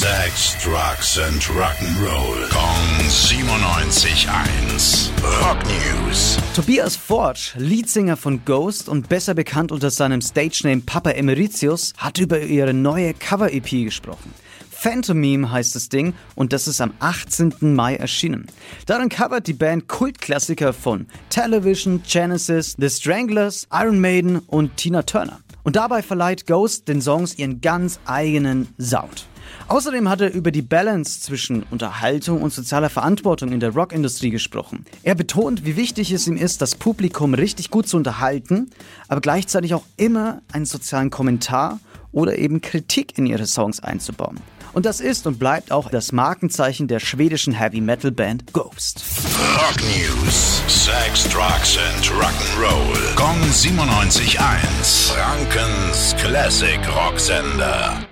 Sex, Drugs and Rock'n'Roll. Kong 97.1. Rock News. Tobias Forge, Leadsinger von Ghost und besser bekannt unter seinem Stage-Name Papa Emeritius, hat über ihre neue Cover-EP gesprochen. Phantomime heißt das Ding und das ist am 18. Mai erschienen. Darin covert die Band Kultklassiker von Television, Genesis, The Stranglers, Iron Maiden und Tina Turner. Und dabei verleiht Ghost den Songs ihren ganz eigenen Sound. Außerdem hat er über die Balance zwischen Unterhaltung und sozialer Verantwortung in der Rockindustrie gesprochen. Er betont, wie wichtig es ihm ist, das Publikum richtig gut zu unterhalten, aber gleichzeitig auch immer einen sozialen Kommentar oder eben Kritik in ihre Songs einzubauen. Und das ist und bleibt auch das Markenzeichen der schwedischen Heavy Metal Band Ghost. Rock News. Sex, Drugs and Rock'n'Roll. Kong 97.1. Frankens Classic Rocksender.